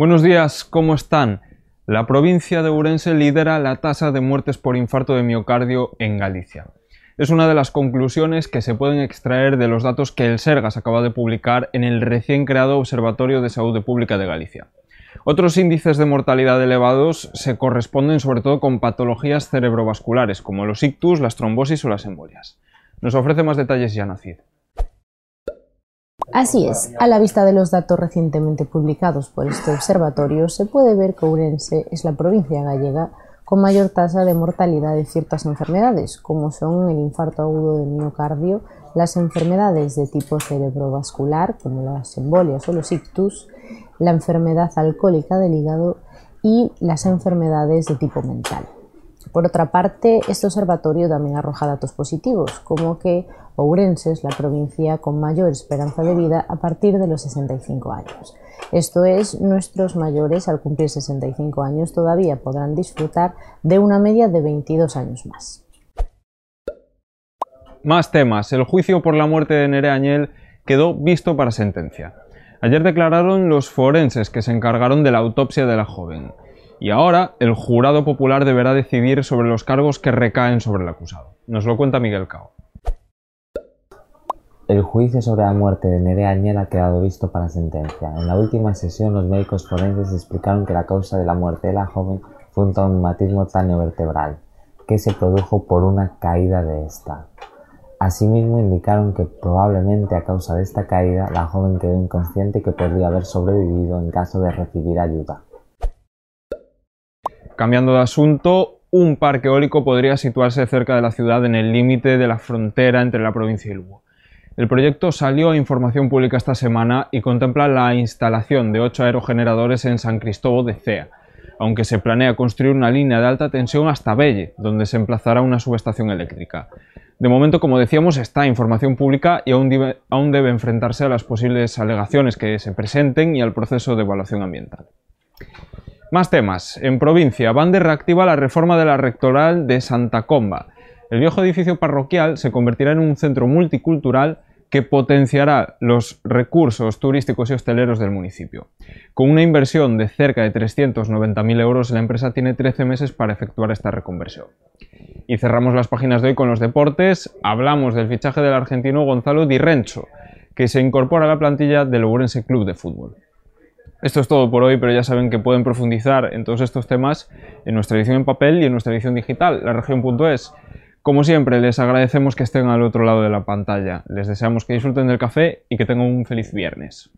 Buenos días, ¿cómo están? La provincia de Ourense lidera la tasa de muertes por infarto de miocardio en Galicia. Es una de las conclusiones que se pueden extraer de los datos que el Sergas acaba de publicar en el recién creado Observatorio de Salud Pública de Galicia. Otros índices de mortalidad elevados se corresponden sobre todo con patologías cerebrovasculares, como los ictus, las trombosis o las embolias. Nos ofrece más detalles Yanacid. Así es, a la vista de los datos recientemente publicados por este observatorio, se puede ver que Ourense es la provincia gallega con mayor tasa de mortalidad de ciertas enfermedades, como son el infarto agudo de miocardio, las enfermedades de tipo cerebrovascular, como las embolias o los ictus, la enfermedad alcohólica del hígado y las enfermedades de tipo mental. Por otra parte, este observatorio también arroja datos positivos, como que Ourense es la provincia con mayor esperanza de vida a partir de los 65 años. Esto es, nuestros mayores al cumplir 65 años todavía podrán disfrutar de una media de 22 años más. Más temas. El juicio por la muerte de Nerea Añel quedó visto para sentencia. Ayer declararon los forenses que se encargaron de la autopsia de la joven. Y ahora el jurado popular deberá decidir sobre los cargos que recaen sobre el acusado. Nos lo cuenta Miguel Cao. El juicio sobre la muerte de Nerea Añel ha quedado visto para sentencia. En la última sesión, los médicos forenses explicaron que la causa de la muerte de la joven fue un traumatismo vertebral, que se produjo por una caída de esta. Asimismo, indicaron que probablemente a causa de esta caída la joven quedó inconsciente y que podría haber sobrevivido en caso de recibir ayuda. Cambiando de asunto, un parque eólico podría situarse cerca de la ciudad en el límite de la frontera entre la provincia y Lugo. El proyecto salió a información pública esta semana y contempla la instalación de ocho aerogeneradores en San Cristóbal de Cea, aunque se planea construir una línea de alta tensión hasta Belle, donde se emplazará una subestación eléctrica. De momento, como decíamos, está información pública y aún aún debe enfrentarse a las posibles alegaciones que se presenten y al proceso de evaluación ambiental. Más temas. En provincia, Bande reactiva la reforma de la rectoral de Santa Comba. El viejo edificio parroquial se convertirá en un centro multicultural que potenciará los recursos turísticos y hosteleros del municipio. Con una inversión de cerca de 390.000 euros, la empresa tiene 13 meses para efectuar esta reconversión. Y cerramos las páginas de hoy con los deportes. Hablamos del fichaje del argentino Gonzalo Di Rencho, que se incorpora a la plantilla del Ourense Club de Fútbol. Esto es todo por hoy, pero ya saben que pueden profundizar en todos estos temas en nuestra edición en papel y en nuestra edición digital, la región.es. Como siempre, les agradecemos que estén al otro lado de la pantalla. Les deseamos que disfruten del café y que tengan un feliz viernes.